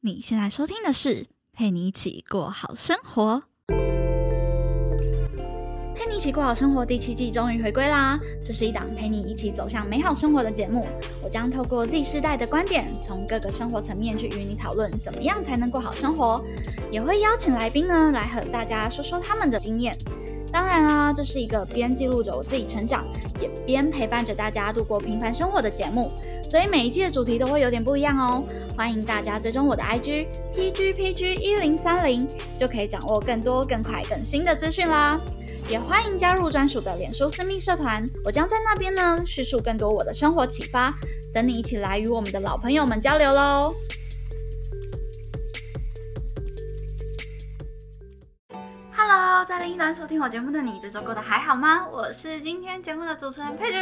你现在收听的是陪你一起过好生活。陪你一起过好生活第七季终于回归啦！这是一档陪你一起走向美好生活的节目。我将透过 Z 世代的观点，从各个生活层面去与你讨论，怎么样才能过好生活。也会邀请来宾呢，来和大家说说他们的经验。当然啊，这是一个边记录着我自己成长，也边陪伴着大家度过平凡生活的节目。所以每一季的主题都会有点不一样哦。欢迎大家追踪我的 IG PGPG 一零三零，就可以掌握更多、更快、更新的资讯啦。也欢迎加入专属的脸书私密社团，我将在那边呢叙述更多我的生活启发，等你一起来与我们的老朋友们交流喽。Hello，在另一端收听我节目的你，这周过得还好吗？我是今天节目的主持人佩君。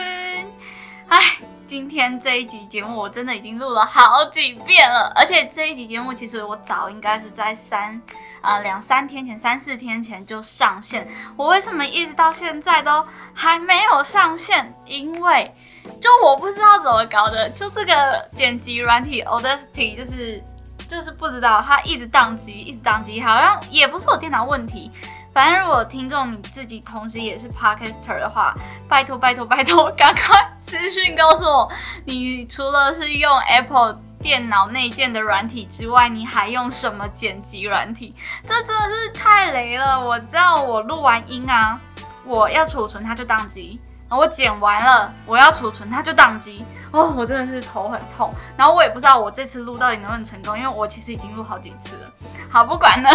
哎，今天这一集节目我真的已经录了好几遍了，而且这一集节目其实我早应该是在三啊两三天前、三四天前就上线。我为什么一直到现在都还没有上线？因为就我不知道怎么搞的，就这个剪辑软体 Audacity 就是就是不知道它一直宕机，一直宕机，好像也不是我电脑问题。反正如果听众你自己同时也是 Podcaster 的话，拜托拜托拜托，赶快私信告诉我，你除了是用 Apple 电脑内建的软体之外，你还用什么剪辑软体？这真的是太雷了！我知道我录完音啊，我要储存它就宕机，然后我剪完了我要储存它就宕机，哦，我真的是头很痛。然后我也不知道我这次录到底能不能成功，因为我其实已经录好几次了。好，不管了。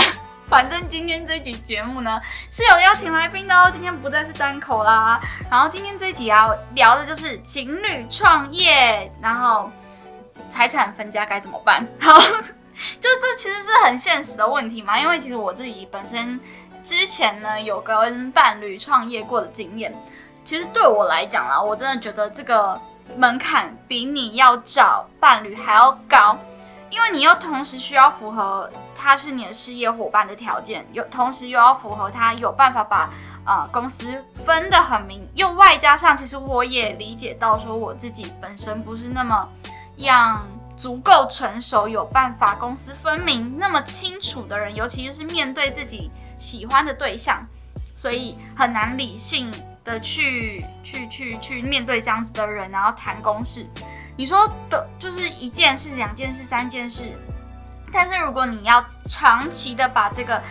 反正今天这集节目呢是有邀请来宾的哦，今天不再是单口啦。然后今天这集啊聊的就是情侣创业，然后财产分家该怎么办？好，就这其实是很现实的问题嘛，因为其实我自己本身之前呢有跟伴侣创业过的经验，其实对我来讲啦，我真的觉得这个门槛比你要找伴侣还要高。因为你又同时需要符合他是你的事业伙伴的条件，又同时又要符合他有办法把呃公司分得很明，又外加上其实我也理解到说我自己本身不是那么样足够成熟，有办法公私分明那么清楚的人，尤其是面对自己喜欢的对象，所以很难理性的去去去去面对这样子的人，然后谈公事。你说的就是一件事、两件事、三件事，但是如果你要长期的把这个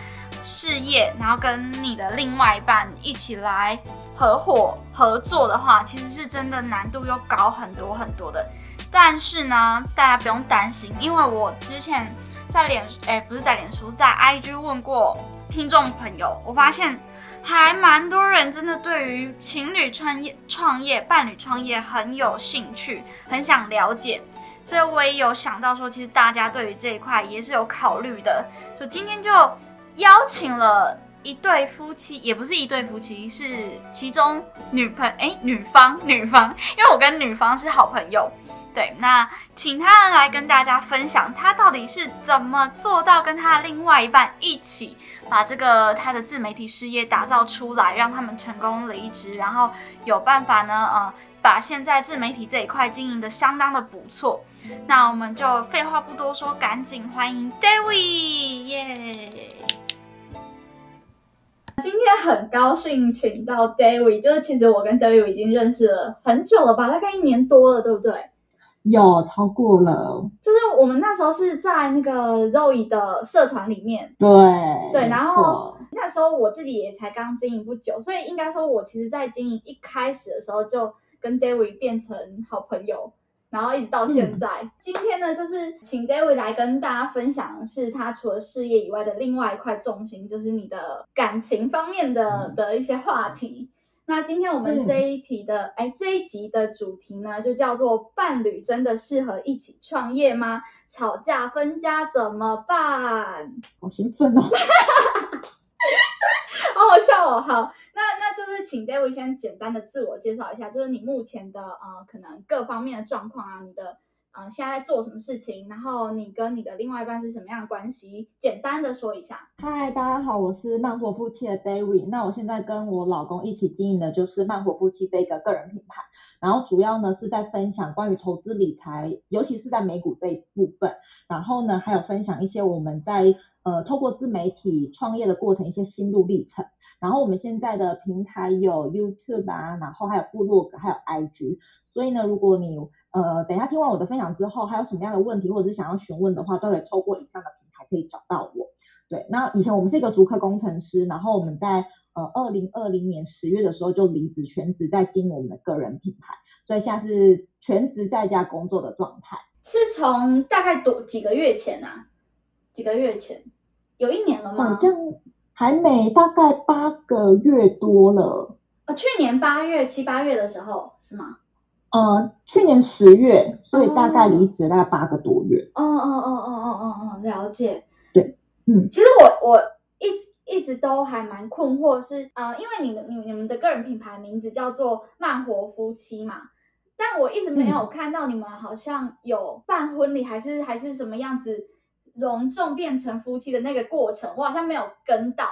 事业，然后跟你的另外一半一起来合伙合作的话，其实是真的难度又高很多很多的。但是呢，大家不用担心，因为我之前在脸，哎，不是在脸书，在 IG 问过听众朋友，我发现。还蛮多人真的对于情侣创业、创业、伴侣创业很有兴趣，很想了解，所以我也有想到说，其实大家对于这一块也是有考虑的。就今天就邀请了一对夫妻，也不是一对夫妻，是其中女朋哎女方女方，因为我跟女方是好朋友。对，那请他来跟大家分享，他到底是怎么做到跟他另外一半一起把这个他的自媒体事业打造出来，让他们成功离职，然后有办法呢，呃，把现在自媒体这一块经营的相当的不错。那我们就废话不多说，赶紧欢迎 David，耶！今天很高兴请到 David，就是其实我跟 David 已经认识了很久了吧，大概一年多了，对不对？有超过了，就是我们那时候是在那个 Zoe 的社团里面，对对，然后那时候我自己也才刚经营不久，所以应该说我其实在经营一开始的时候就跟 David 变成好朋友，然后一直到现在。今天呢，就是请 David 来跟大家分享的是他除了事业以外的另外一块重心，就是你的感情方面的的一些话题。那今天我们这一题的，哎，这一集的主题呢，就叫做“伴侣真的适合一起创业吗？吵架分家怎么办？”好兴奋哦！好好笑哦！好，那那就是请 David 先简单的自我介绍一下，就是你目前的呃，可能各方面的状况啊，你的。啊，现在做什么事情？然后你跟你的另外一半是什么样的关系？简单的说一下。嗨，大家好，我是慢活夫妻的 David。那我现在跟我老公一起经营的就是慢活夫妻这个个人品牌。然后主要呢是在分享关于投资理财，尤其是在美股这一部分。然后呢，还有分享一些我们在呃透过自媒体创业的过程一些心路历程。然后我们现在的平台有 YouTube 啊，然后还有部落格，还有 IG。所以呢，如果你呃等一下听完我的分享之后，还有什么样的问题或者是想要询问的话，都可以透过以上的平台可以找到我。对，那以前我们是一个足科工程师，然后我们在呃二零二零年十月的时候就离职，全职在经营我们的个人品牌，所以现在是全职在家工作的状态。是从大概多几个月前啊？几个月前？有一年了吗？好像还没，大概八个月多了。呃，去年八月七八月的时候是吗？呃，去年十月，所以大概离职大概八个多月。哦哦哦哦哦哦哦，了解。对，嗯，其实我我一直一直都还蛮困惑，是呃，因为你的你你们的个人品牌名字叫做慢活夫妻嘛，但我一直没有看到你们好像有办婚礼，还是还是什么样子隆重变成夫妻的那个过程，我好像没有跟到。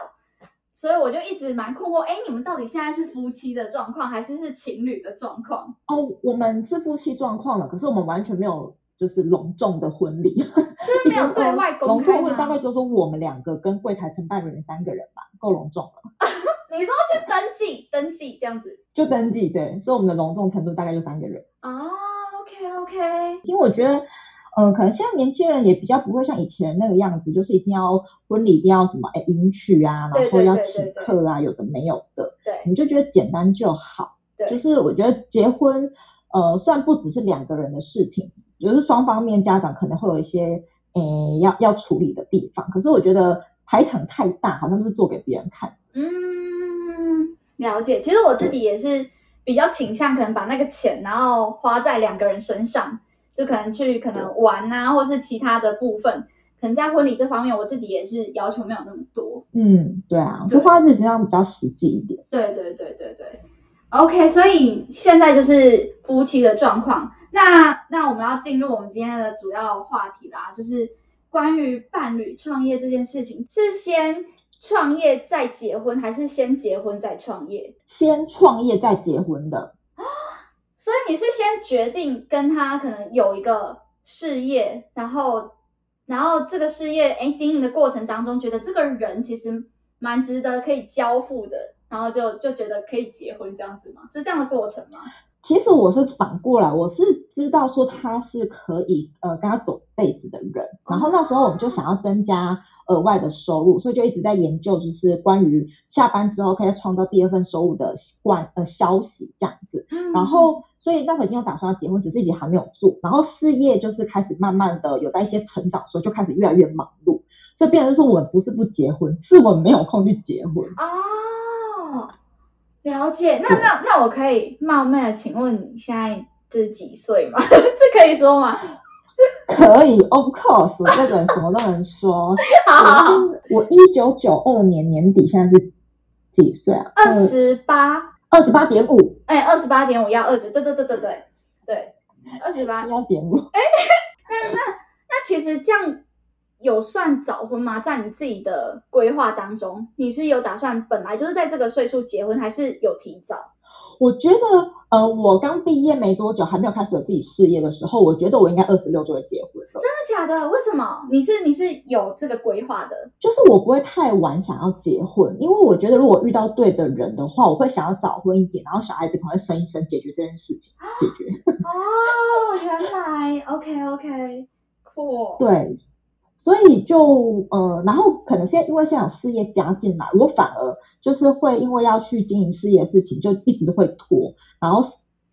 所以我就一直蛮困惑，哎，你们到底现在是夫妻的状况，还是是情侣的状况？哦，我们是夫妻状况了，可是我们完全没有就是隆重的婚礼，就是没有对外公开隆重会大概就是我们两个跟柜台承办人三个人吧，够隆重了。你说去登记，登记这样子？就登记，对，所以我们的隆重程度大概就三个人。哦，OK OK，因为我觉得。嗯，可能现在年轻人也比较不会像以前那个样子，就是一定要婚礼一定要什么哎迎娶啊，然后要请客啊，有的没有的。对，你就觉得简单就好。对，就是我觉得结婚，呃，算不只是两个人的事情，就是双方面家长可能会有一些诶要要处理的地方。可是我觉得排场太大，好像是做给别人看。嗯，了解。其实我自己也是比较倾向，可能把那个钱然后花在两个人身上。就可能去可能玩啊，或是其他的部分，可能在婚礼这方面，我自己也是要求没有那么多。嗯，对啊，就花在自己身上比较实际一点。对对对对对。OK，所以现在就是夫妻的状况。那那我们要进入我们今天的主要话题啦，就是关于伴侣创业这件事情，是先创业再结婚，还是先结婚再创业？先创业再结婚的。所以你是先决定跟他可能有一个事业，然后，然后这个事业哎经营的过程当中，觉得这个人其实蛮值得可以交付的，然后就就觉得可以结婚这样子吗？是这样的过程吗？其实我是反过来，我是知道说他是可以呃跟他走一辈子的人，然后那时候我们就想要增加。额外的收入，所以就一直在研究，就是关于下班之后可以创造第二份收入的关呃消息这样子。然后，所以那时候已经有打算要结婚，只是已经还没有做。然后事业就是开始慢慢的有在一些成长的时候，就开始越来越忙碌。所以变成说，我们不是不结婚，是我们没有空去结婚。哦，了解。那那那我可以冒昧的请问你现在是几岁吗？这可以说吗？可以，of course，我这个人什么都能说。好，我一九九二年年底，现在是几岁啊？二十八，二十八点五。哎，二十八点五要二九，对对对对对对，二十八点五。哎，那那那其实这样有算早婚吗？在你自己的规划当中，你是有打算本来就是在这个岁数结婚，还是有提早？我觉得，呃，我刚毕业没多久，还没有开始有自己事业的时候，我觉得我应该二十六就会结婚了。真的假的？为什么？你是你是有这个规划的？就是我不会太晚想要结婚，因为我觉得如果遇到对的人的话，我会想要早婚一点，然后小孩子可能会生一生，解决这件事情，解决。哦，原来，OK OK，cool。对。所以就呃，然后可能现在因为现在有事业加进来，我反而就是会因为要去经营事业的事情，就一直会拖。然后，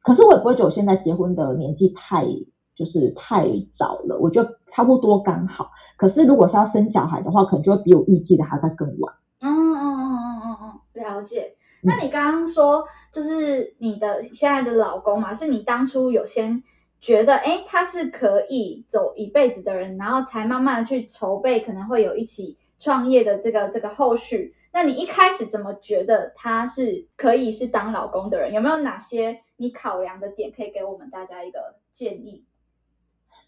可是我也不会觉得我现在结婚的年纪太就是太早了，我觉得差不多刚好。可是如果是要生小孩的话，可能就会比我预计的还在更晚。嗯嗯嗯嗯嗯嗯，了解。那你刚刚说就是你的现在的老公嘛，是你当初有先。觉得哎，他是可以走一辈子的人，然后才慢慢的去筹备，可能会有一起创业的这个这个后续。那你一开始怎么觉得他是可以是当老公的人？有没有哪些你考量的点可以给我们大家一个建议？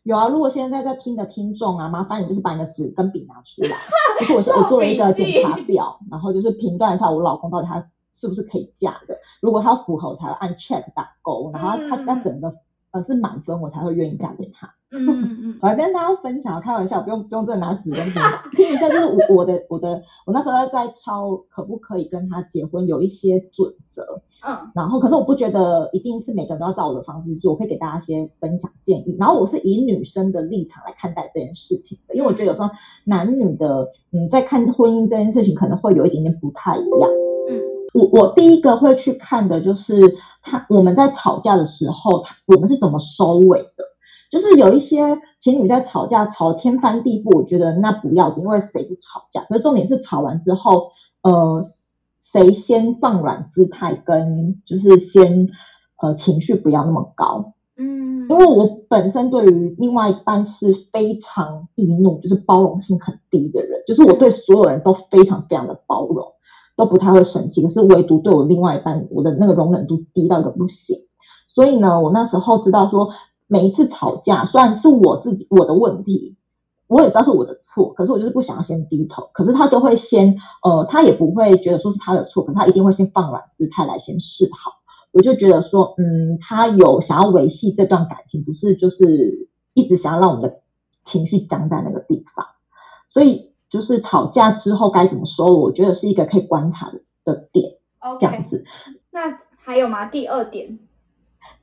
有啊，如果现在在听的听众啊，麻烦你就是把你的纸跟笔拿出来，就是我我做了一个检查表，然后就是评断一下我老公到底他。是不是可以嫁的。如果他符合，我才会按 check 打勾，然后他他他整个呃是满分，我才会愿意嫁给他。嗯嗯嗯，我来跟大家分享，开玩笑，不用不用真的拿纸跟笔 听一下，就是我我的我的我那时候在挑可不可以跟他结婚，有一些准则，嗯，然后可是我不觉得一定是每个人都要照我的方式做，我可以给大家一些分享建议。然后我是以女生的立场来看待这件事情的，因为我觉得有时候男女的嗯在看婚姻这件事情可能会有一点点不太一样。嗯，我我第一个会去看的就是他我们在吵架的时候，他我们是怎么收尾的。就是有一些情侣在吵架，吵天翻地覆，我觉得那不要紧，因为谁不吵架？可是重点是吵完之后，呃，谁先放软姿态，跟就是先呃情绪不要那么高。嗯，因为我本身对于另外一半是非常易怒，就是包容性很低的人，就是我对所有人都非常非常的包容，都不太会生气，可是唯独对我另外一半，我的那个容忍度低到一个不行。所以呢，我那时候知道说。每一次吵架，虽然是我自己我的问题，我也知道是我的错，可是我就是不想要先低头。可是他都会先，呃，他也不会觉得说是他的错，可是他一定会先放软姿态来先示好。我就觉得说，嗯，他有想要维系这段感情，不是就是一直想要让我们的情绪僵在那个地方。所以就是吵架之后该怎么收，我觉得是一个可以观察的点。这样子。那还有吗？第二点。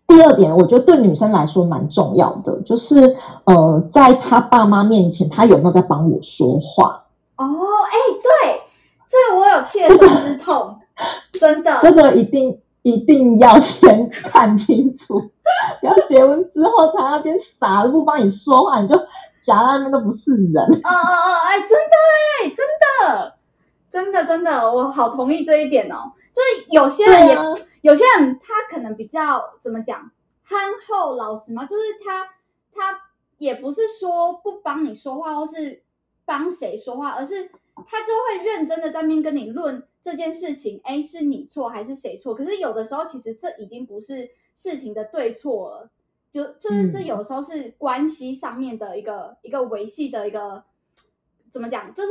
第二点，我觉得对女生来说蛮重要的，就是呃，在她爸妈面前，她有没有在帮我说话？哦，哎，对，这个我有切身之痛，真的，这个一定一定要先看清楚，不要结婚之后才那边傻的不帮你说话，你就假那边都不是人。哦哦哦，哎，真的哎，真的，真的真的，我好同意这一点哦。就是有些人也，有些人他可能比较怎么讲，憨厚老实嘛。就是他他也不是说不帮你说话，或是帮谁说话，而是他就会认真的在面跟你论这件事情。哎，是你错还是谁错？可是有的时候其实这已经不是事情的对错了，就就是这有时候是关系上面的一个一个维系的一个怎么讲，就是。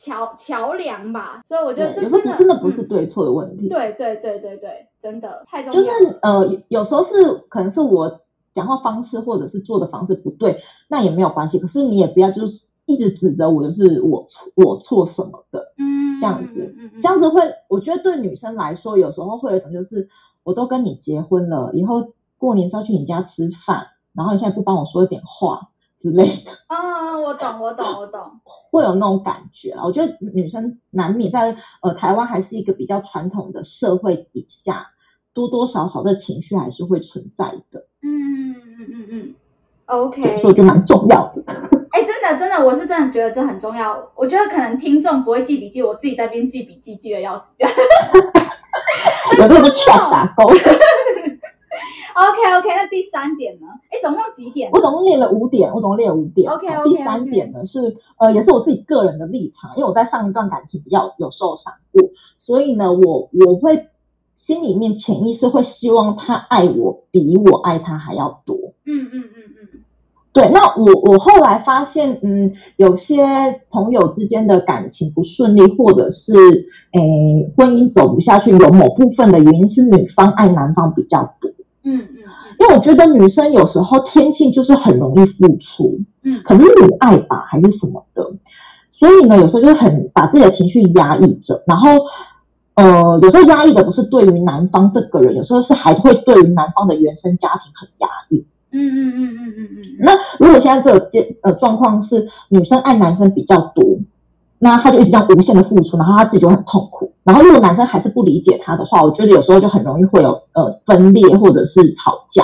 桥桥梁吧，所以我觉得这真的真的不是对错的问题。对对对对对，真的太重要。就是呃，有时候是可能是我讲话方式或者是做的方式不对，那也没有关系。可是你也不要就是一直指责我，就是我错我错什么的，嗯，这样子，这样子会，我觉得对女生来说，有时候会有一种就是，我都跟你结婚了，以后过年是要去你家吃饭，然后你现在不帮我说一点话。之类的 啊，我懂，我懂，我懂，会有那种感觉啊。我觉得女生难免在呃台湾还是一个比较传统的社会底下，多多少少这情绪还是会存在的。嗯嗯嗯嗯，OK，所以我觉得蛮重要的。哎，真的真的，我是真的觉得这很重要。我觉得可能听众不会记笔记，我自己在边记笔记，记得要死。有这个跳打勾。OK OK，那第三点呢？哎，总共几点？我总共列了五点，我总共列了五点。OK OK。第三点呢是呃，也是我自己个人的立场，因为我在上一段感情比较有受伤过，所以呢，我我会心里面潜意识会希望他爱我比我爱他还要多。嗯嗯嗯嗯。对，那我我后来发现，嗯，有些朋友之间的感情不顺利，或者是诶婚姻走不下去，有某部分的原因是女方爱男方比较多。因为我觉得女生有时候天性就是很容易付出，嗯，可是母爱吧还是什么的，所以呢，有时候就很把自己的情绪压抑着，然后呃，有时候压抑的不是对于男方这个人，有时候是还会对于男方的原生家庭很压抑。嗯嗯嗯嗯嗯嗯。那如果现在这个阶呃状况是女生爱男生比较多。那她就一直这样无限的付出，然后她自己就很痛苦。然后如果男生还是不理解他的话，我觉得有时候就很容易会有呃分裂或者是吵架。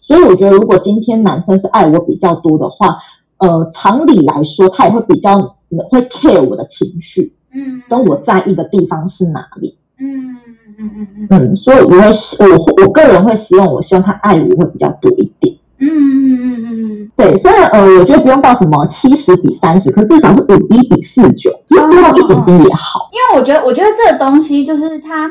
所以我觉得如果今天男生是爱我比较多的话，呃，常理来说他也会比较会 care 我的情绪，嗯，跟我在意的地方是哪里，嗯嗯嗯嗯嗯。嗯，所以我会我我个人会希望我希望他爱我会比较多一点，嗯嗯嗯嗯。对，虽然呃，我觉得不用到什么七十比三十，可至少是五一比四九，就是多一点点也好。因为我觉得，我觉得这个东西就是它，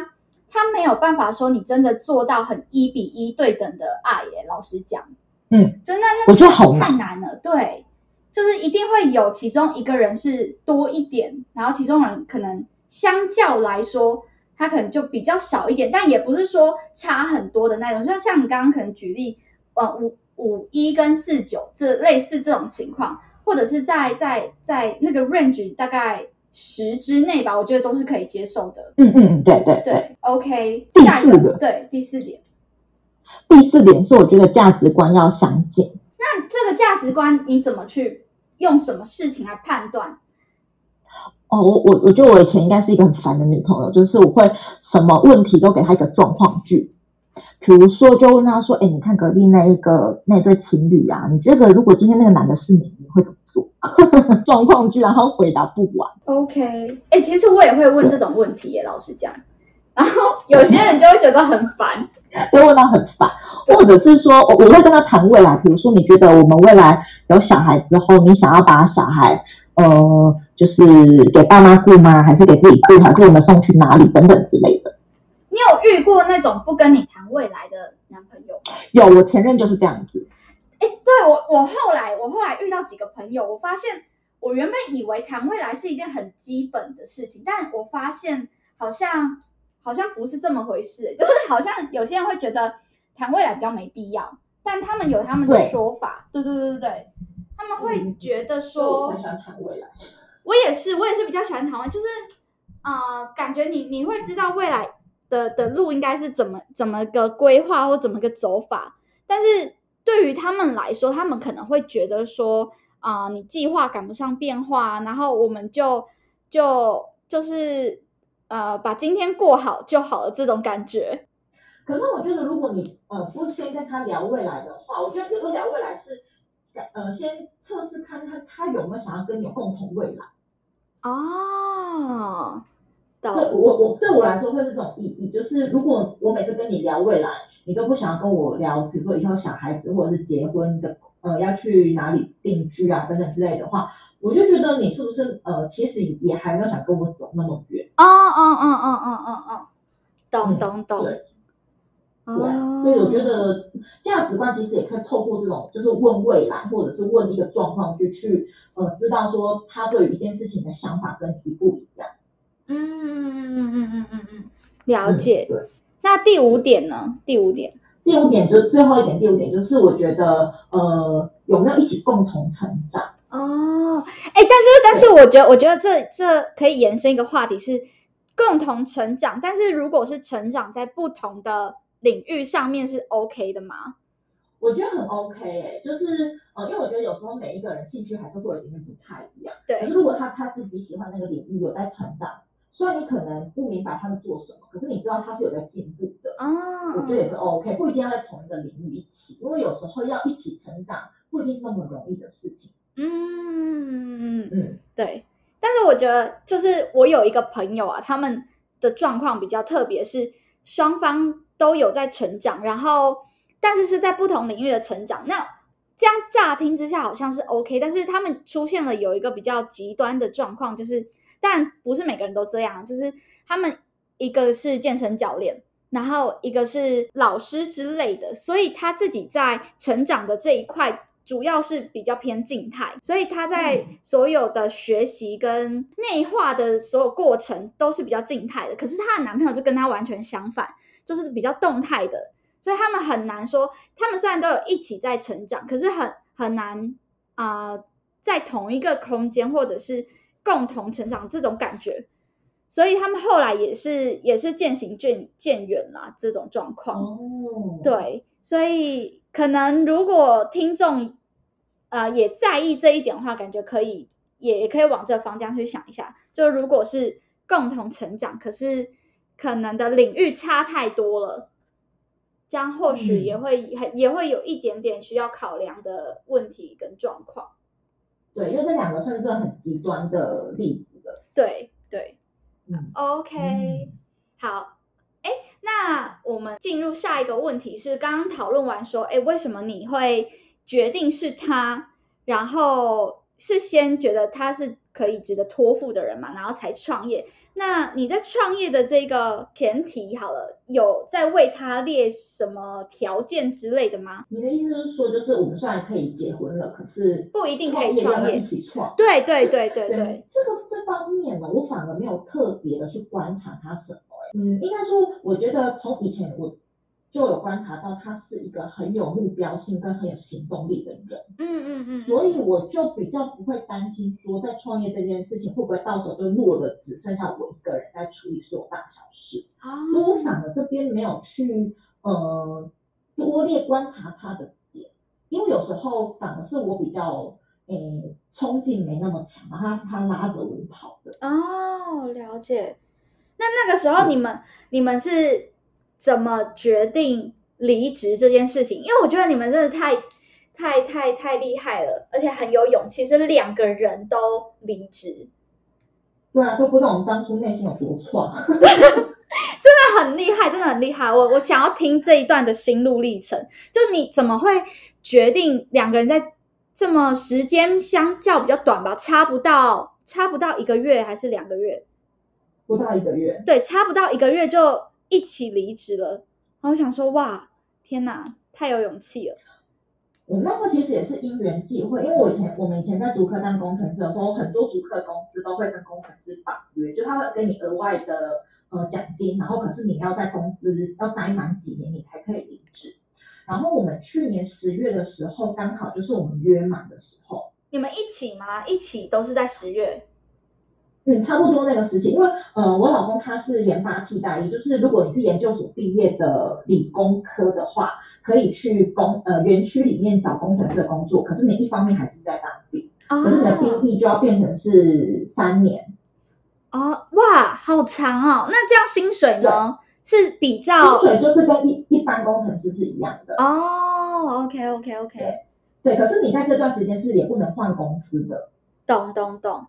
它没有办法说你真的做到很一比一对等的爱耶。老实讲，嗯，就那那我觉得好太难了。对，就是一定会有其中一个人是多一点，然后其中人可能相较来说，他可能就比较少一点，但也不是说差很多的那种。就像你刚刚可能举例，呃，五五一跟四九这类似这种情况，或者是在在在那个 range 大概十之内吧，我觉得都是可以接受的。嗯嗯嗯，对对对，OK。第四个对第四点，第四点是我觉得价值观要相近。那这个价值观你怎么去用什么事情来判断？哦，我我我觉得我以前应该是一个很烦的女朋友，就是我会什么问题都给她一个状况剧，比如说就问他说：“哎，你看隔壁那一个那对情侣啊，你觉得如果今天那个男的是你，你会怎么做？” 状况居，然后回答不完。OK，哎、其实我也会问这种问题耶，老实讲。然后有些人就会觉得很烦。会问到很烦，或者是说，我我会跟他谈未来，比如说，你觉得我们未来有小孩之后，你想要把小孩，呃，就是给爸妈顾吗？还是给自己顾？还是我们送去哪里等等之类的？你有遇过那种不跟你谈未来的男朋友吗？有，我前任就是这样子。哎，对我，我后来我后来遇到几个朋友，我发现我原本以为谈未来是一件很基本的事情，但我发现好像好像不是这么回事，就是好像有些人会觉得谈未来比较没必要，但他们有他们的对说法，对对对对对，他们会嗯觉得所以我说很喜欢谈未来。我也是，我也是比较喜欢台湾，就是呃，感觉你你会知道未来的的路应该是怎么怎么个规划或怎么个走法，但是对于他们来说，他们可能会觉得说啊、你计划赶不上变化，然后我们就就就是呃把今天过好就好了这种感觉。可是我觉得，如果你呃不先跟他聊未来的话，我觉得有时候聊未来是，呃，先测试看他他有没有想要跟你有共同未来。哦，对，我我对我来说会是这种意义，就是如果我每次跟你聊未来，你都不想要跟我聊，比如说以后小孩子或者是结婚的，呃，要去哪里定居啊等等之类的话，我就觉得你是不是呃，其实也还没有想跟我走那么远。哦哦哦哦哦哦哦，懂嗯懂懂，对哦对啊，所以我觉得价值观其实也可以透过这种，就是问未来，或者是问一个状况去去呃，知道说他对于一件事情的想法跟你不一样。嗯嗯嗯嗯嗯嗯嗯，了嗯解。对。那第五点呢？第五点，第五点就是最后一点，第五点就是我觉得呃，有没有一起共同成长？哦，哎，但是但是我觉得，我觉得这这可以延伸一个话题是共同成长，但是如果是成长在不同的领域上面是 OK 的吗？我觉得很 OK 哎、就是呃，因为我觉得有时候每一个人兴趣还是会有点点不太一样。对可是如果他他自己喜欢那个领域有在成长，虽然你可能不明白他们做什么，可是你知道他是有在进步的。啊，我觉得也是 OK，不一定要在同一个领域一起，因为有时候要一起成长，不一定是那么容易的事情。嗯，嗯，对。但是我觉得，就是我有一个朋友啊，他们的状况比较特别，是双方都有在成长，然后但是是在不同领域的成长。那这样乍听之下好像是 OK，但是他们出现了有一个比较极端的状况，就是但不是每个人都这样，就是他们一个是健身教练。然后一个是老师之类的，所以他自己在成长的这一块主要是比较偏静态，所以他在嗯所有的学习跟内化的所有过程都是比较静态的。可是她的男朋友就跟她完全相反，就是比较动态的，所以他们很难说，他们虽然都有一起在成长，可是很很难啊、呃在同一个空间或者是共同成长这种感觉。所以他们后来也是也是渐行渐渐远啦，这种状况。哦，，对，所以可能如果听众呃也在意这一点的话，感觉可以也也可以往这方向去想一下。就如果是共同成长，可是可能的领域差太多了，这样或许也嗯会、也也会有一点点需要考量的问题跟状况。对，因为这两个算是很极端的例子了。对对嗯，，OK，、嗯好。哎，那我们进入下一个问题是，刚刚讨论完说，哎，为什么你会决定是他？然后是先觉得他是可以值得托付的人嘛，然后才创业。那你在创业的这个前提好了，有在为他列什么条件之类的吗？你的意思是说，就是我们虽然可以结婚了，可是不一定可以创业一起创。对对对对对，这个这方面呢，我反而没有特别的去观察他什么、欸，嗯，应该说，我觉得从以前我就有观察到，他是一个很有目标性跟很有行动力的人。嗯嗯嗯，所以我就比较不会担心说，在创业这件事情会不会到时候就落的只剩下我一个人在处理所有大小事。啊所以我反而这边没有去呃多列观察他的点，因为有时候反而是我比较诶冲劲没那么强，他是他拉着我跑的。哦，了解。那那个时候你们你们是怎么决定离职这件事情？因为我觉得你们真的太太太太厉害了，而且很有勇气，是两个人都离职。对啊，都不知道我们当初内心有多创。真的很厉害，真的很厉害。我我想要听这一段的心路历程，就你怎么会决定两个人在这么时间相较比较短吧，差不到差不到一个月还是两个月？不到一个月。对，差不到一个月就一起离职了。然后我想说，哇，天哪，太有勇气了。我那时候其实也是因缘际会，因为我以前我们以前在主科当工程师的时候，很多主科公司都会跟工程师绑约，就他会给你额外的。呃，奖金，然后可是你要在公司要待满几年，你才可以离职。然后我们去年十月的时候，刚好就是我们约满的时候。你们一起吗？一起都是在十月？嗯，差不多那个时期。因为呃，我老公他是研发替代也，就是如果你是研究所毕业的理工科的话，可以去工呃园区里面找工程师的工作。可是你一方面还是在当兵，可是你的兵役就要变成是三年。哦，哇，好长哦！那这样薪水呢？是比较薪水就是跟一一般工程师是一样的哦。OK，OK，OK。对，可是你在这段时间是也不能换公司的。懂懂懂。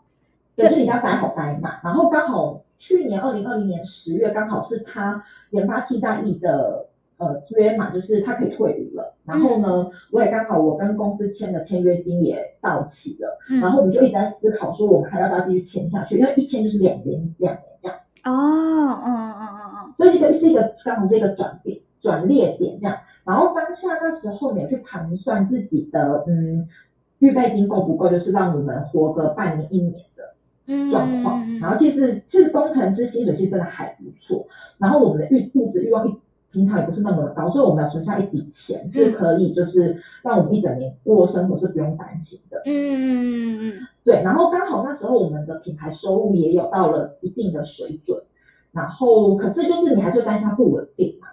就是你要待好待满，然后刚好去年二零二零年十月，刚好是他研发替代役的。呃，约嘛，就是他可以退伍了。然后呢，我也刚好我跟公司签的签约金也到期了。嗯。然后我们就一直在思考说，我们还要不要继续签下去？因为一签就是两年，两年这样。哦，嗯嗯嗯嗯嗯。所以这个是一个刚好是一个转变转捩点这样。然后当下那时候也去盘算自己的嗯预备金够不够，就是让你们活个半年一年的状况。然后其实其实工程师薪水其实真的还不错。然后我们的欲物质欲望一。平常也不是那么的高，所以我们要存下一笔钱，是可以就是让我们一整年过生活是不用担心的。嗯嗯嗯嗯对，然后刚好那时候我们的品牌收入也有到了一定的水准，然后可是就是你还是担心它不稳定嘛。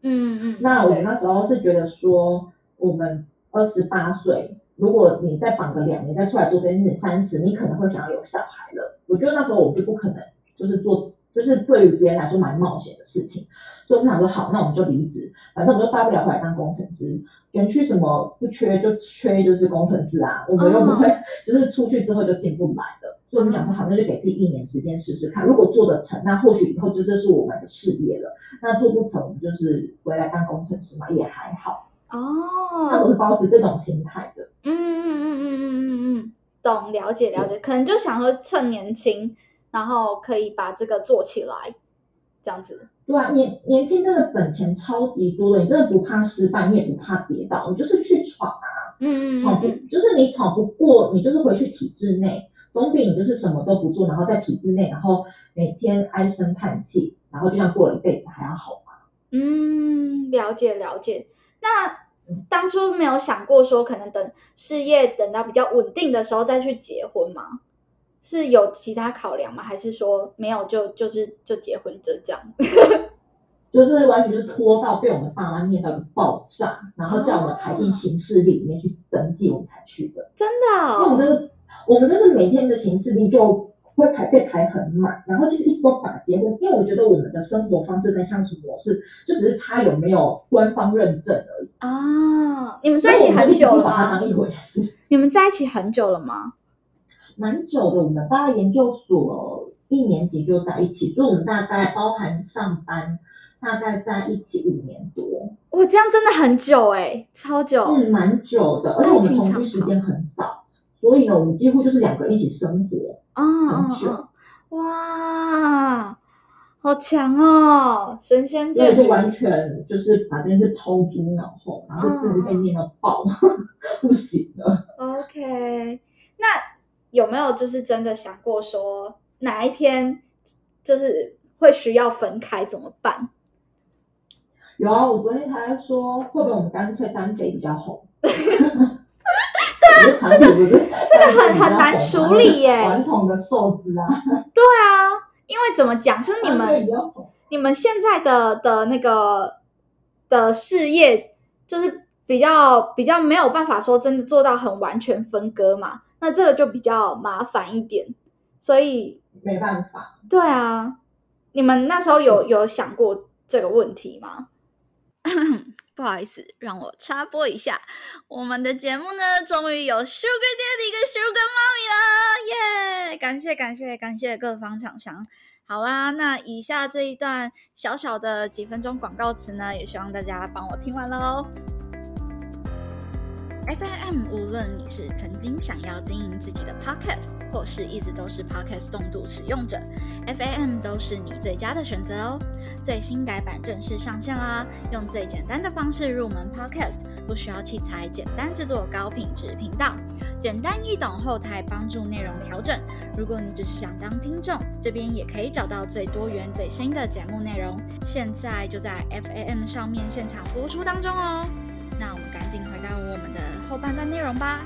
嗯嗯。那我们那时候是觉得说，我们二十八岁，如果你再绑个两年再出来做这件事，三十你可能会想要有小孩了。我觉得那时候我们就不可能就是做。就是对于别人来说蛮冒险的事情，所以我们想说好，那我们就离职，反正我们就大不了回来当工程师。园区什么不缺就缺就是工程师啊，我们又不会就是出去之后就进不来的。所以我们想说好，那就给自己一年时间试试看，如果做得成，那或许以后就这是我们的事业了。那做不成，我们就是回来当工程师嘛，也还好。哦，他总是保持这种心态的。嗯嗯嗯嗯嗯嗯嗯，懂，了解了解，可能就想说趁年轻。然后可以把这个做起来，这样子。对啊，年年轻真的本钱超级多的，你真的不怕失败，你也不怕跌倒，你就是去闯啊。嗯嗯。闯不就是你闯不过，你就是回去体制内，总比你就是什么都不做，然后在体制内，然后每天唉声叹气，然后就像过了一辈子还要好吗？嗯，了解了解。那当初没有想过说，可能等事业等到比较稳定的时候再去结婚吗？是有其他考量吗？还是说没有就就是就结婚就这样？就是完全是拖到被我们爸妈念到爆炸，然后叫我们排进行事历里面去登记，我们才去的。真的？因为我们这我们这是每天的行事历就会排被排很满，然后其实一直都打结婚，因为我觉得我们的生活方式跟相处模式就只是差有没有官方认证而已。啊，你们在一起很久了吗？把它当一回事。你们在一起很久了吗？蛮久的，我们大概研究所一年级就在一起，所以我们大概包含上班，大概在一起五年多。哇，这样真的很久哎，超久。嗯，蛮久的，而且我们同居时间很早，所以呢，我们几乎就是两个人一起生活啊，很久。哇，好强哦，神仙对，就完全就是把这件事抛诸脑后，然后自己被念到爆，不行了。OK，那。有没有就是真的想过说哪一天就是会需要分开，怎么办？有啊，我昨天还在说，会不会我们干脆单飞比较好？对啊，这个这个很很难处理耶，传统的瘦子啊。对啊，因为怎么讲，就是你们你们现在的的那个的事业，就是比较比较没有办法说真的做到很完全分割嘛，那这个就比较麻烦一点，所以没办法。对啊，你们那时候有有想过这个问题吗？不好意思，让我插播一下，我们的节目呢，终于有 Sugar Daddy 跟 Sugar Mommy 了，耶！感谢感谢感谢各方厂商。好啦，那以下这一段小小的几分钟广告词呢，也希望大家帮我听完喽。FAM，无论你是曾经想要经营自己的 Podcast，或是一直都是 Podcast 重度使用者，FAM 都是你最佳的选择哦。最新改版正式上线啦！用最简单的方式入门 Podcast，不需要器材，简单制作高品质频道，简单易懂后台帮助内容调整。如果你只是想当听众，这边也可以找到最多元最新的节目内容。现在就在 FAM 上面现场播出当中哦。那我们赶紧回到我后半段内容吧。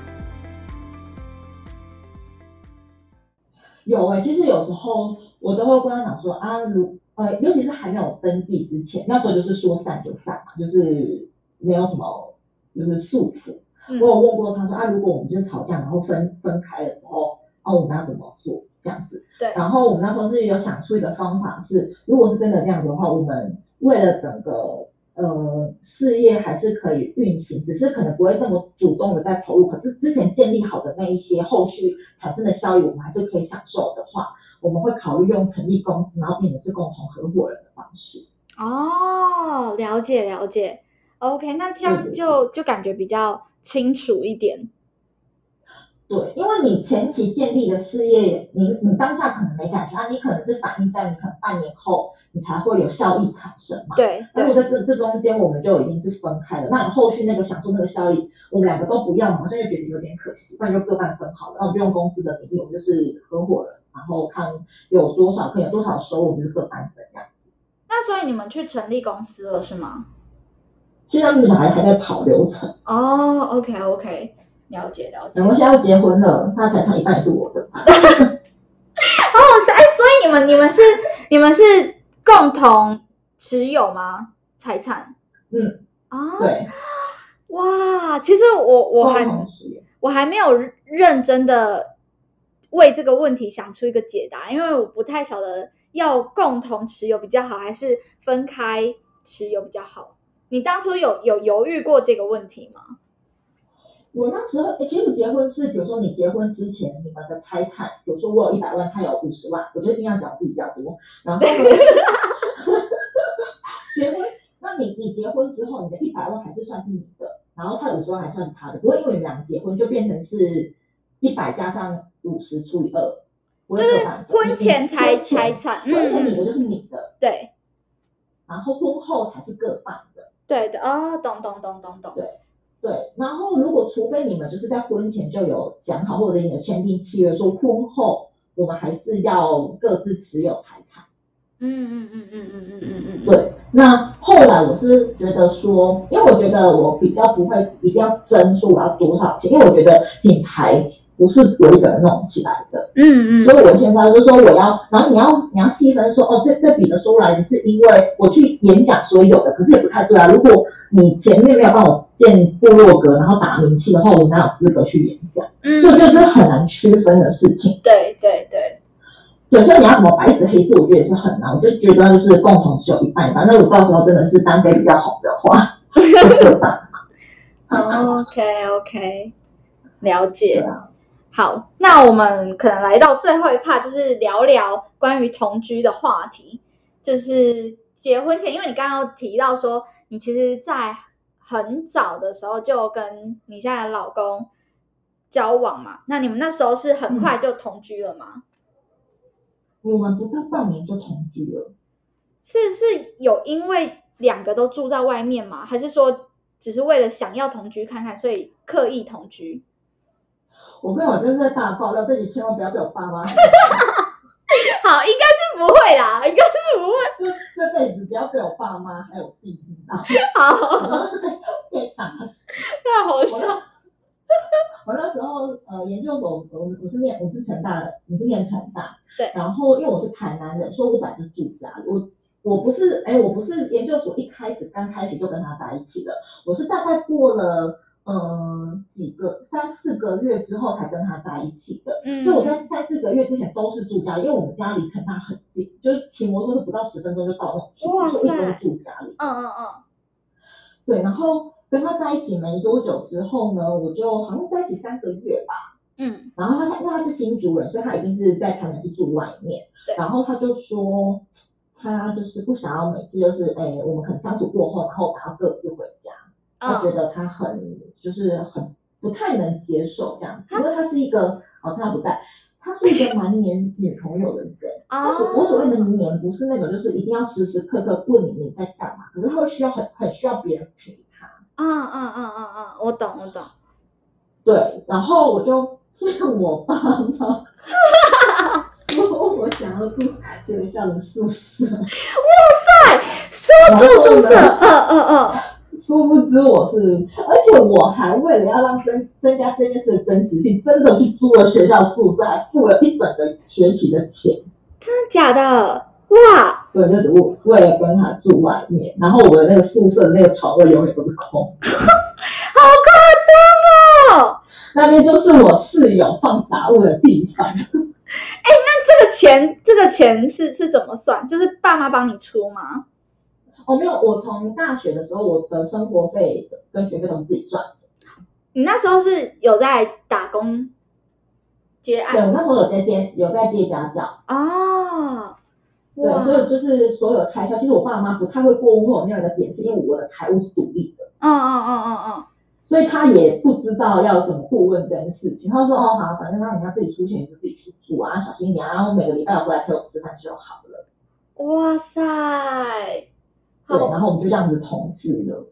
有哎，其实有时候我都会跟他讲说啊，如呃，尤其是还没有登记之前，那时候就是说散就散嘛，就是没有什么就是束缚。我有问过他说啊，如果我们就是吵架，然后分分开的时候，啊，我们要怎么做这样子？对。然后我们那时候是有想出一个方法，是如果是真的这样子的话，我们为了整个。呃，事业还是可以运行，只是可能不会那么主动的在投入。可是之前建立好的那一些后续产生的效益，我们还是可以享受的话，我们会考虑用成立公司，然后变成是共同合伙人的方式。哦，了解了解。OK，那这样就就感觉比较清楚一点。对，因为你前期建立的事业，你你当下可能没感觉啊，你可能是反映在你可能半年后，你才会有效益产生嘛。对。那如果在这这中间，我们就已经是分开了，那你后续那个享受那个效益，我们两个都不要，好像又觉得有点可惜，不然就各半分好了。那我们就用公司的名义，我们就是合伙人，然后看有多少可以有多少收入，我们就各半分这样子。那所以你们去成立公司了是吗？现在目前还还在跑流程。哦，OK OK。了解了解，我们现在要结婚了，他财产一半也是我的。哦，哎，所以你们你们是你们是共同持有吗？财产？嗯，啊，对，哇，其实我我还我还没有认真的为这个问题想出一个解答，因为我不太晓得要共同持有比较好，还是分开持有比较好。你当初有有犹豫过这个问题吗？我那时候，其实结婚是，比如说你结婚之前，你们的财产，比如说我有一百万，他有五十万，我就一定要讲自己比较多。然后 结婚，那你你结婚之后，你的一百万还是算是你的，然后他的五十万还算是他的，不会因为你们俩结婚就变成是一百加上五十除以二，就是婚前财财产，婚前你的就是你的，对，然后婚后才是各半的，对的，哦，懂懂懂懂懂，对。对，然后如果除非你们就是在婚前就有讲好，或者你有签订契约，说婚后我们还是要各自持有财产。嗯嗯嗯嗯嗯嗯嗯嗯。对，那后来我是觉得说，因为我觉得我比较不会一定要争说我要多少钱，因为我觉得品牌不是我一个人弄起来的。嗯嗯。所以我现在就说我要，然后你要你要细分说，哦，这这笔的收入来是因为我去演讲所以有的，可是也不太对啊，如果。你前面没有帮我建部落格，然后打名气的话，我哪有资格去演讲？嗯，所以我觉得这是很难区分的事情。对对对，对，所以你要什么白纸黑字，我觉得也是很难。我就觉得就是共同持有一半，反正我到时候真的是单飞比较好的话，各半。OK OK，了解。好，那我们可能来到最后一 part，就是聊聊关于同居的话题，就是结婚前，因为你刚刚提到说。你其实，在很早的时候就跟你现在的老公交往嘛？那你们那时候是很快就同居了吗？我们不到半年就同居了。是是有因为两个都住在外面吗？还是说只是为了想要同居看看，所以刻意同居？我跟我真是在大爆料，这里千万不要被我爸妈。好，应该是不会啦，应该是不会。就这辈子不要被我爸妈还有弟听到，好，被打死。太好我笑。那我那时候呃研究所，我我是念我是成大的，我是念成大，对然后因为我是台南人，所以我本来就住家里。我我不是哎，我不是研究所一开始刚开始就跟他在一起的，我是大概过了呃几个三四个月之后才跟他在一起的。嗯所以我在三四个月之前都是住家里，因为我们家离成大很近，就是骑摩托车不到十分钟就到那种距哇离，所以我一直都住家里。嗯嗯嗯，对，然后跟他在一起没多久之后呢，我就好像在一起三个月吧。嗯然后他因为他是新竹人，所以他一定是在台南是住外面对。然后他就说，他就是不想要每次就是哎，我们可能相处过后，然后把他各自回家。他觉嗯，得他很就是很不太能接受这样子，因为他是一个，好像他不在，他是一个蛮黏女朋友的人。啊我所谓的黏，不是那种就是一定要时时刻刻问你你在干嘛，可是他需要很很需要别人陪他。嗯嗯嗯嗯嗯，我懂我懂。对，然后我就骗我爸妈，说我想要住学校的宿舍，哇塞说住宿舍，嗯嗯嗯，殊不知我是，而且我还为了要让增增加这件事的真实性，真的去租了学校宿舍，还付了一整个学期的钱。真的假的？哇，对，就是我为了跟他住外面，然后我的那个宿舍的那个床位永远都是空，好夸张哦！那边就是我室友放杂物的地方。哎，那这个钱，这个钱是是怎么算？就是爸妈帮你出吗？哦，没有，我从大学的时候，我的生活费跟学费都是自己赚的。你那时候是有在打工接案对，我那时候有在接有在接家教，哦？对，所以就是所有的开销，其实我爸妈不太会过问我那样的点，是因为我的财务是独立的，嗯嗯嗯嗯嗯，所以他也不知道要怎么过问这件事情。他就说哦好，反正让你要自己出钱，你就自己去住啊，小心一点啊，然后每个礼拜有回来陪我吃饭就好了。哇塞，对，然后我们就这样子同居了。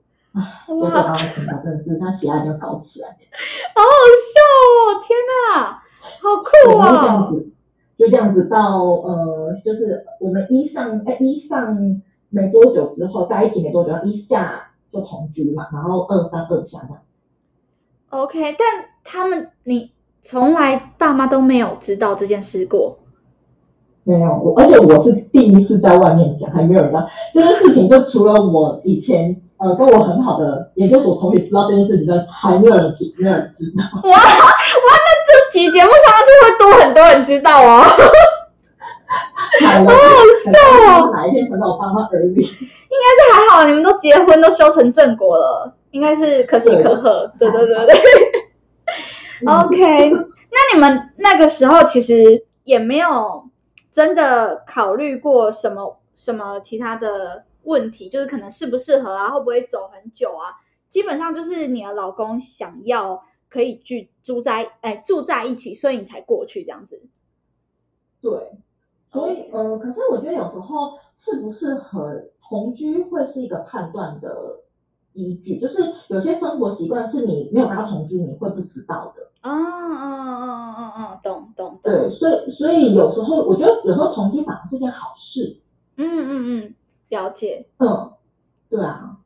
我给哇，他听到真的是他血压就高起来，好好笑哦！天哪，好，酷然后就这样哦！子，就这样子到呃，就是我们一上哎一上没多久之后在一起没多久，一下就同居嘛，然后二三二下这样。OK，但他们你从来爸妈都没有知道这件事过。没有，我而且我是第一次在外面讲，还没有人知道这件事情。就除了我以前呃跟我很好的研究所同学知道这件事情，但还没有人知，没有人知道。哇 哇，那这期节目上就会多很多人知道哦。好好笑哦哪一天传到我爸妈耳里？这还好，你们都结婚，都修成正果了，应该是可喜可贺。对对对对。OK，那你们那个时候其实也没有真的考虑过什么什么其他的问题，就是可能适不适合啊，会不会走很久啊？基本上就是你的老公想要可以去住在哎住在一起，所以你才过去这样子。对，所以呃，可是我觉得有时候适不适合同居会是一个判断的依据，就是有些生活习惯是你没有跟他同居你会不知道的。哦哦哦哦哦哦，懂懂懂。对，所以所以有时候我觉得有时候同居反而是件好事。嗯嗯嗯，了解。嗯，对啊，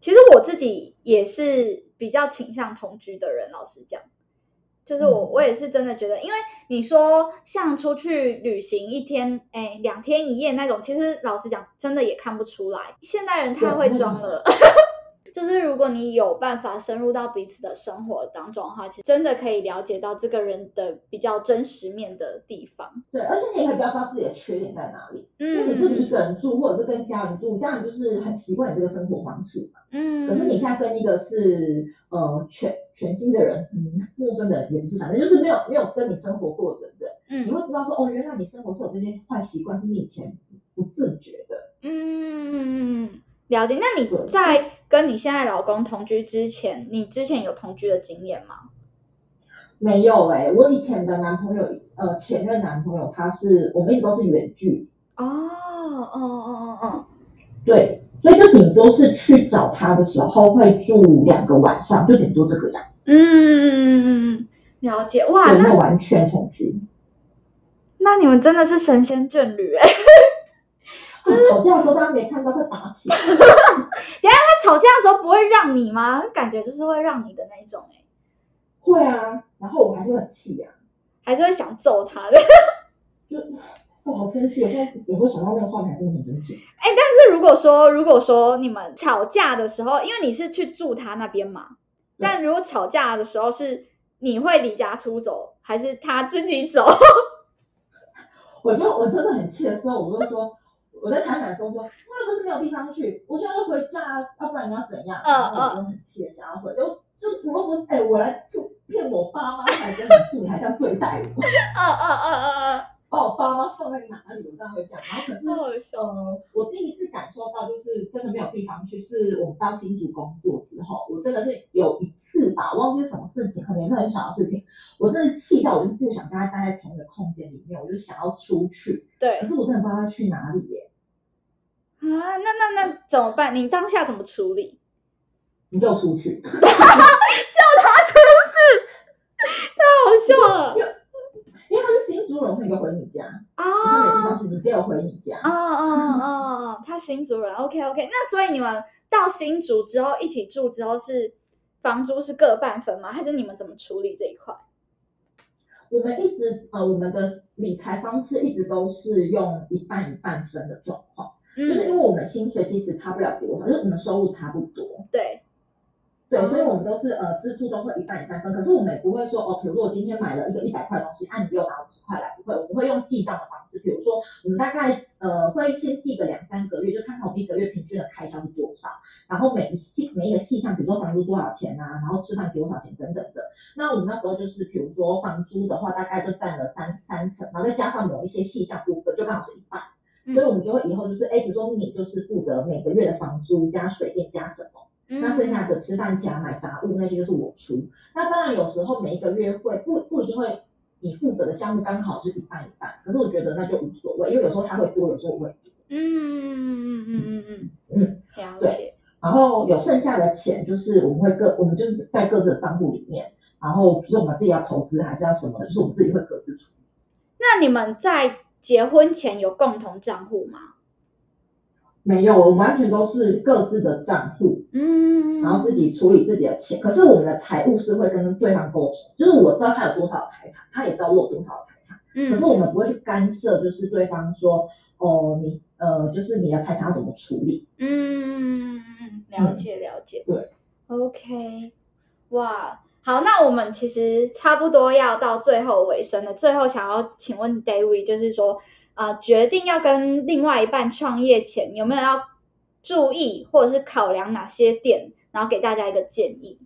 其实我自己也是比较倾向同居的人，老实讲，就是我、嗯我也是真的觉得，因为你说像出去旅行一天，哎，两天一夜那种，其实老实讲，真的也看不出来。现代人太会装了。就是如果你有办法深入到彼此的生活当中的话，其实真的可以了解到这个人的比较真实面的地方。对，而且你也可以比较知道自己的缺点在哪里。因为嗯你自己一个人住，或者是跟家人住，家人就是很习惯你这个生活方式嘛。嗯，可是你现在跟一个是呃全全新的人，嗯，陌生的人也不是，反正就是没有没有跟你生活过的人，嗯你嗯会知道说哦，原来你生活是有这些坏习惯，是你以前不自觉的。嗯嗯嗯嗯，了解。那你在跟你现在老公同居之前，你之前有同居的经验吗？没有哎、我以前的男朋友，呃，前任男朋友，他是我们一直都是远距，哦哦哦哦哦，对，所以就顶多是去找他的时候会住两个晚上，就顶多这个样，嗯嗯嗯嗯嗯，了解。哇，对，没有那完全同居。那那你们真的是神仙眷侣哎！吵架的时候大家没看到会打起来。等下他吵架的时候不会让你吗？感觉就是会让你的那一种哎。会啊，然后我还是很气啊，还是会想揍他的。就 我好生气，有时候有时候想到那个画面还是很生气。哎，但是如果说如果说你们吵架的时候，因为你是去住他那边嘛，但如果吵架的时候是你会离家出走，还是他自己走？我就我真的很气的时候，我就说我在台南的时候说，我又不是没有地方去，我现在就回家，要不然你要怎样？然后我就很气的想要回，就就我又不是哎，我来住骗我爸妈来跟你住，你还这样对待我？啊啊啊啊啊！把我爸妈放在哪里？我这样会讲。然后可是，呃，我第一次感受到就是真的没有地方去，是我们到新竹工作之后，我真的是有一次吧，忘记什么事情，可能也是很小的事情，我真的气到我就是不想跟他待在同一个空间里面，我就想要出去。对。可是我真的不知道他去哪里耶。啊，那那那怎么办？你当下怎么处理？你就出去。叫他出去，太好笑了。因为他是新主人，所以你就回你家啊。他没地方去，你就回你家。哦哦哦他新主人，OK OK。那所以你们到新竹之后一起住之后，是房租是各半分吗？还是你们怎么处理这一块？我们一直呃，我们的理财方式一直都是用一半一半分的状况，就是因为我们薪水其实差不了多少，就是我们收入差不多。对。对，所以我们都是呃支出都会一半一半分，可是我们也不会说哦，比如说我今天买了一个一百块东西，按你给我拿五十块来，不会，我们会用记账的方式，比如说我们大概呃会先记个两三个月，就看看我们一个月平均的开销是多少，然后每一细每一个细项，比如说房租多少钱啊，然后吃饭多少钱等等的。那我们那时候就是比如说房租的话，大概就占了三三成，然后再加上某一些细项部分，就刚好是一半，所以我们就会以后就是哎，比如说你就是负责每个月的房租加水电加什么。那剩下的吃饭钱、买杂物那些就是我出。那当然有时候每一个约会不不一定会你负责的项目刚好是一半一半，可是我觉得那就无所谓，因为有时候他会多，有时候会嗯嗯嗯嗯嗯嗯嗯，了解。然后有剩下的钱就是我们会各我们就是在各自的账户里面，然后比如说我们自己要投资还是要什么，就是我们自己会各自出。那你们在结婚前有共同账户吗？没有，我们完全都是各自的账户，嗯，然后自己处理自己的钱。可是我们的财务是会跟对方沟通，就是我知道他有多少财产，他也知道我有多少财产，嗯，可是我们不会去干涉，就是对方说，哦，你呃，就是你的财产要怎么处理？嗯，了解了解，对，OK，哇，好，那我们其实差不多要到最后尾声了，最后想要请问 David，就是说。啊，决定要跟另外一半创业前，有没有要注意或者是考量哪些点？然后给大家一个建议。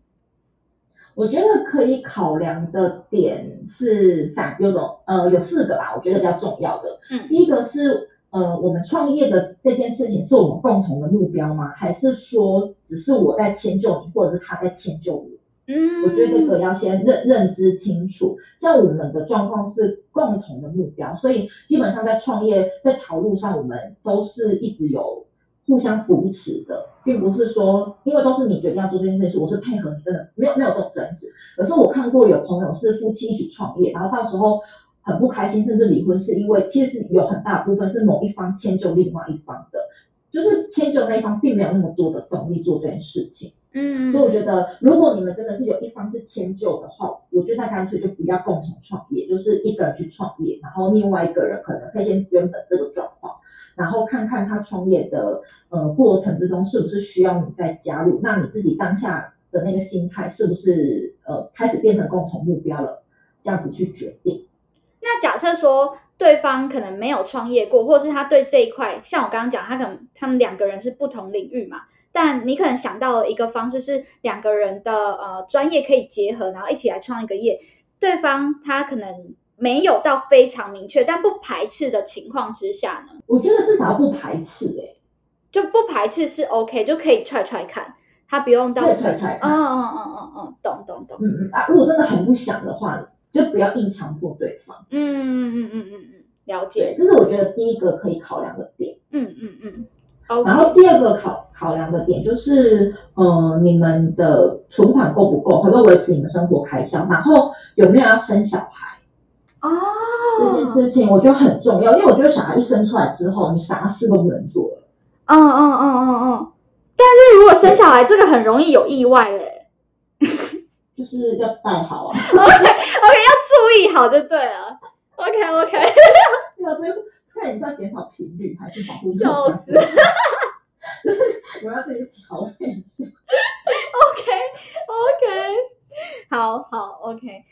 我觉得可以考量的点是三，有种呃有四个吧，我觉得比较重要的。嗯，第一个是呃，我们创业的这件事情是我们共同的目标吗？还是说只是我在迁就你，或者是他在迁就我？我觉得这个要先认认知清楚。像我们的状况是共同的目标，所以基本上在创业这条路上，我们都是一直有互相扶持的，并不是说因为都是你决定要做这件事情，我是配合你，真的没有没有这种争执。可是我看过有朋友是夫妻一起创业，然后到时候很不开心，甚至离婚，是因为其实有很大部分是某一方迁就另外一方的，就是迁就那一方并没有那么多的动力做这件事情。嗯，所以我觉得，如果你们真的是有一方是迁就的话，我觉得那干脆就不要共同创业，就是一个人去创业，然后另外一个人可能可以先原本这个状况，然后看看他创业的呃过程之中是不是需要你再加入，那你自己当下的那个心态是不是呃开始变成共同目标了，这样子去决定。那假设说对方可能没有创业过，或者是他对这一块，像我刚刚讲，他可能他们两个人是不同领域嘛。但你可能想到了一个方式，是两个人的呃专业可以结合，然后一起来创一个业。对方他可能没有到非常明确，但不排斥的情况之下呢？我觉得至少不排斥哎，就不排斥是 OK，就可以踹踹看，他不用到踹踹。嗯嗯嗯嗯嗯，懂懂懂。嗯嗯啊，如果真的很不想的话，就不要硬强迫对方。嗯嗯嗯嗯嗯嗯，了解。这是我觉得第一个可以考量的点。嗯嗯嗯。然后第二个考考量的点就是，呃，你们的存款够不够，可不可以维持你们生活开销？然后有没有要生小孩？哦，这件事情，我觉得很重要，因为我觉得小孩一生出来之后，你啥事都不能做了。嗯嗯嗯嗯嗯。但是如果生小孩，这个很容易有意外嘞。就是要带好啊。OK OK，要注意好就对了。OK OK。要这看你是要减少频率还是保护？笑死。我要自己调配一下。OK OK，好好 OK，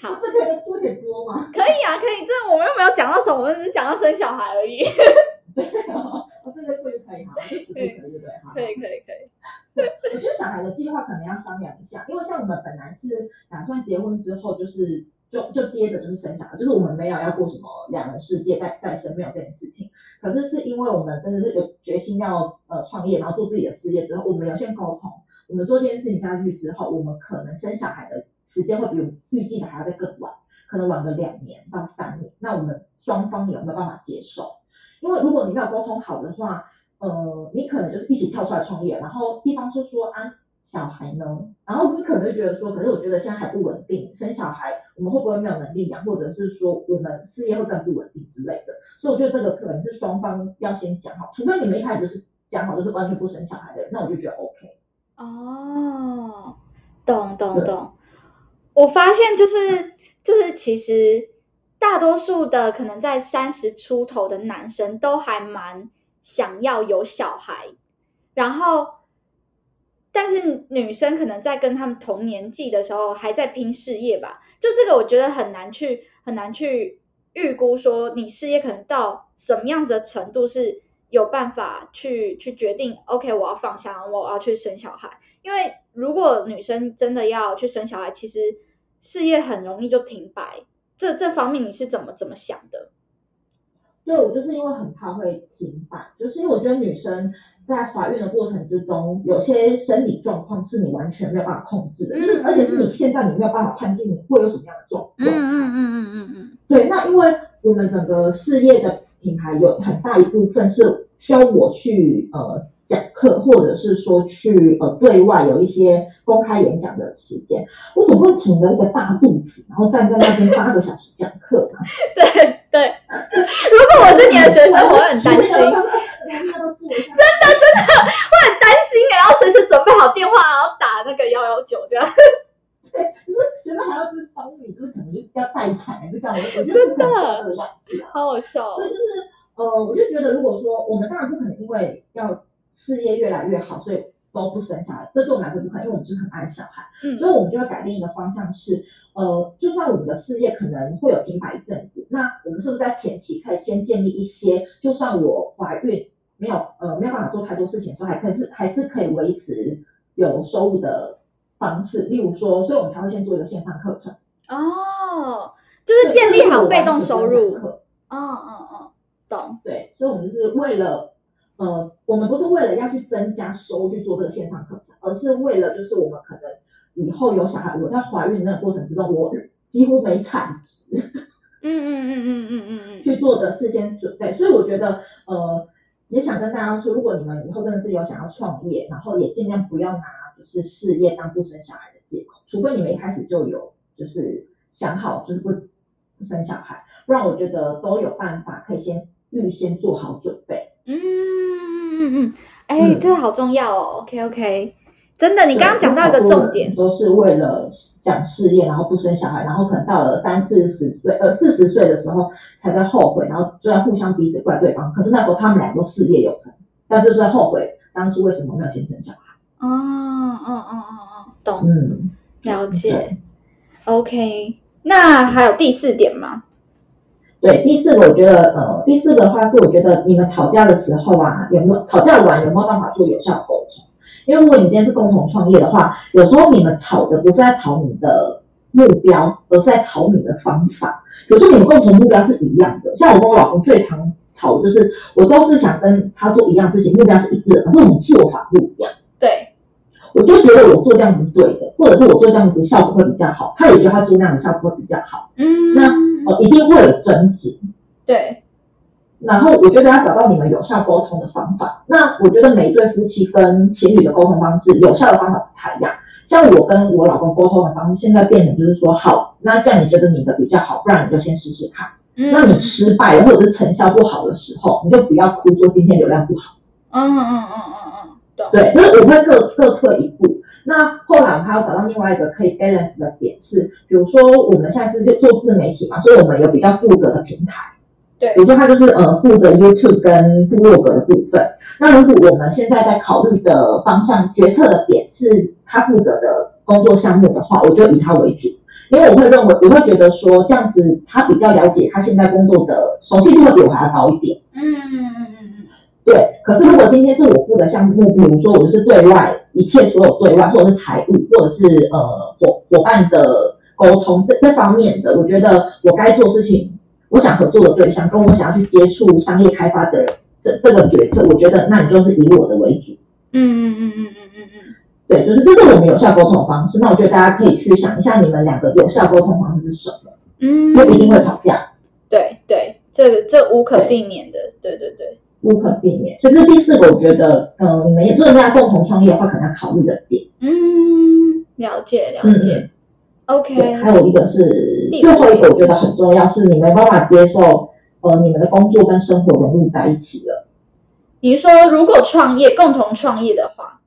好。这可以播吗？可以啊，可以。这我们又没有讲到什么，我们只是讲到生小孩而已。对哦，我这个做就可以哈，这次可以对不对？可以可以可以。我觉得小孩的计划可能要商量一下，因为像我们本来是打算结婚之后就是就就接着就是生小孩，就是我们没有要过什么两人世界再再生没有这件事情。可是是因为我们真的是有决心要呃创业，然后做自己的事业之后，我们有先沟通，我们做这件事情下去之后，我们可能生小孩的时间会比预计的还要再更晚，可能晚个两年到三年。那我们双方有没有办法接受？因为如果你没有沟通好的话，呃，你可能就是一起跳出来创业，然后一方是说啊小孩呢，然后你可能就觉得说，可是我觉得现在还不稳定，生小孩我们会不会没有能力养，或者是说我们事业会更不稳定之类的，所以我觉得这个可能是双方要先讲好，除非你们一开始就是讲好就是完全不生小孩的，那我就觉得 OK。哦，懂懂懂，我发现就是就是其实。大多数的可能在三十出头的男生都还蛮想要有小孩，然后，但是女生可能在跟他们同年纪的时候还在拼事业吧。就这个，我觉得很难去很难去预估说你事业可能到什么样子的程度是有办法去去决定。OK，我要放下，我要去生小孩。因为如果女生真的要去生小孩，其实事业很容易就停摆。这这方面你是怎么怎么想的？对我就是因为很怕会停摆，就是因为我觉得女生在怀孕的过程之中，有些生理状况是你完全没有办法控制的，就是而且是你现在你没有办法判定你会有什么样的状况。嗯嗯嗯嗯嗯嗯。对，那因为我们整个事业的品牌有很大一部分是需要我去呃。讲课，或者是说去呃对外有一些公开演讲的时间，我总不会挺着一个大肚子，然后站在那边八个小时讲课吧？对对，如果我是你的学生，我会很担心。真的真的，我很担心哎，要随时准备好电话，然后打那个幺幺九这样。对，就是觉得还要就是帮你，就是可能就是要带产还是干嘛？真的，好好笑。所以就是呃，我就觉得如果说我们当然不可能因为要。事业越来越好，所以都不生小孩，这对我们来说不可能，因为我们就是很爱小孩，嗯，所以我们就要改变一个方向，是呃，就算我们的事业可能会有停摆一阵子，那我们是不是在前期可以先建立一些，就算我怀孕没有呃没有办法做太多事情的时候，还可以是还是可以维持有收入的方式，例如说，所以我们才会先做一个线上课程哦，就是建立好被动收入，嗯嗯嗯，懂，对，所以我们就是为了。呃，我们不是为了要去增加收入去做这个线上课程，而是为了就是我们可能以后有小孩，我在怀孕那个过程之中，我几乎没产值，嗯嗯嗯嗯嗯嗯嗯，去做的事先准备。所以我觉得，呃，也想跟大家说，如果你们以后真的是有想要创业，然后也尽量不要拿就是事业当不生小孩的借口，除非你们一开始就有就是想好就是不不生小孩，不然我觉得都有办法可以先预先做好准备。嗯。嗯嗯，哎，这个好重要哦。OK OK，真的，你刚刚讲到一个重点，都是为了讲事业，然后不生小孩，然后可能到了三四十岁，呃，四十岁的时候才在后悔，然后就在互相彼此怪对方。可是那时候他们俩都事业有成，但是在后悔当初为什么没有先生小孩。哦哦哦哦哦，懂，嗯，了解。OK，那还有第四点吗？对，第四个我觉得，呃，第四个的话是我觉得你们吵架的时候啊，有没有吵架完有没有办法做有效沟通？因为如果你今天是共同创业的话，有时候你们吵的不是在吵你的目标，而是在吵你的方法。有时候你们共同目标是一样的，像我跟我老公最常吵的就是，我都是想跟他做一样事情，目标是一致的，可是我们做法不一样。对，我就觉得我做这样子是对的，或者是我做这样子效果会比较好，他也觉得他做那样的效果会比较好。嗯，那。哦，一定会有争执，对。然后我觉得要找到你们有效沟通的方法。那我觉得每一对夫妻跟情侣的沟通方式，有效的方法不太一样。像我跟我老公沟通的方式，现在变成就是说，好，那这样你觉得你的比较好，不然你就先试试看。嗯那你失败了或者是成效不好的时候，你就不要哭说今天流量不好。嗯嗯嗯嗯嗯，对。对，就是我会各各退一步。那后来我们还要找到另外一个可以 balance 的点是，比如说我们现在是就做自媒体嘛，所以我们有比较负责的平台。对比如说他就是呃负责 YouTube 跟部落格的部分。那如果我们现在在考虑的方向决策的点是他负责的工作项目的话，我就以他为主，因为我会认为我会觉得说这样子他比较了解他现在工作的熟悉度会比我还要高一点。嗯嗯嗯嗯嗯对，可是如果今天是我负责项目，比如说我是对外一切所有对外，或者是财务，或者是呃伙伙伴的沟通这这方面的，我觉得我该做事情，我想合作的对象跟我想要去接触商业开发的人，这这个决策，我觉得那你就是以我的为主。嗯嗯嗯嗯嗯嗯嗯。对，就是这是我们有效沟通的方式。那我觉得大家可以去想一下，你们两个有效沟通方式是什么？嗯，因为一定会吵架，对对，这个这无可避免的，对对对。无可避免。所以这是第四个，我觉得，呃，你们也做人家共同创业的话，可能要考虑的点。嗯，了解了解。对，OK，还有一个是最后一个，我觉得很重要，是你没办法接受，呃，你们的工作跟生活融入在一起了。你说如果创业共同创业的话，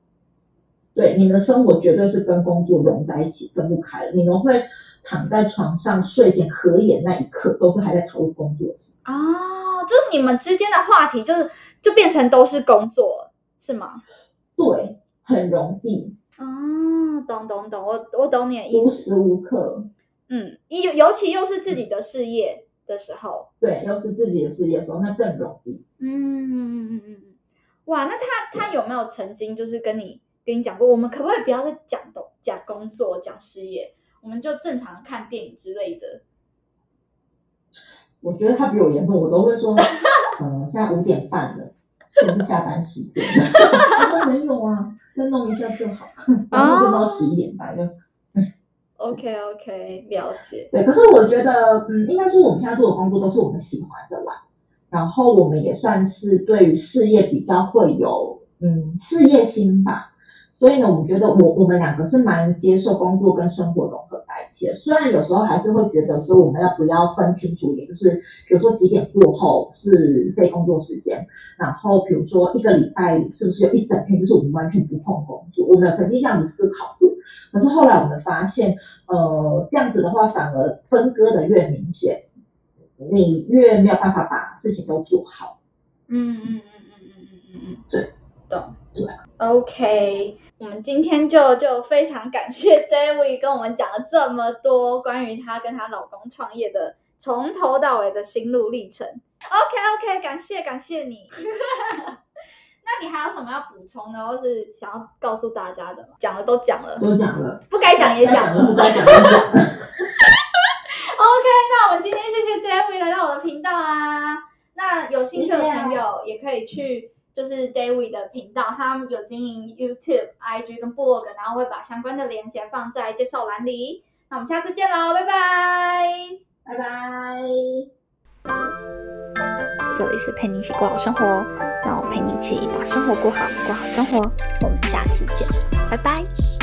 对，你们的生活绝对是跟工作融在一起，分不开的。你们会躺在床上睡前合眼那一刻，都是还在投入工作的事情。哦，就是你们之间的话题，就是就变成都是工作，是吗？对，很容易，哦，懂懂懂，我我懂你的意思无。时无刻。嗯，尤尤其又是自己的事业的时候，对，又是自己的事业的时候，那更容易。嗯嗯嗯嗯嗯，哇，那他他有没有曾经就是跟你跟你讲过，我们可不可以不要再讲东讲工作讲事业，我们就正常看电影之类的？我觉得他比我严重，我都会说，嗯、现在五点半了，是不是下班时间了？他说没有啊，再弄一下就好，然后就到十一点半就。OK OK，了解。对，可是我觉得，嗯，应该说我们现在做的工作都是我们喜欢的啦，然后我们也算是对于事业比较会有，嗯，事业心吧。所以呢，我们觉得我我们两个是蛮接受工作跟生活融合虽然有时候还是会觉得说我们要不要分清楚一点，就是比如说几点过后是非工作时间，然后比如说一个礼拜是不是有一整天就是我们完全不碰工作？我们有曾经这样子思考过，可是后来我们发现，呃，这样子的话反而分割的越明显，你越没有办法把事情都做好。嗯嗯嗯嗯嗯嗯嗯嗯，对，懂。对，OK，我们今天就就非常感谢 David 跟我们讲了这么多关于她跟她老公创业的从头到尾的心路历程。OK OK，感谢感谢你。那你还有什么要补充的，或是想要告诉大家的吗？讲的都讲了，都讲了，不该讲也讲了。不该讲也讲了。OK，那我们今天谢谢 David 来到我的频道啦。那有兴趣的朋友也可以去就是 David 的频道，他有经营 YouTube、IG 跟 blog，，然后会把相关的链接放在介绍栏里。那我们下次见喽，拜拜。拜拜。这里是陪你一起过好生活，让我陪你一起把生活过好，过好生活。我们下次见，拜拜。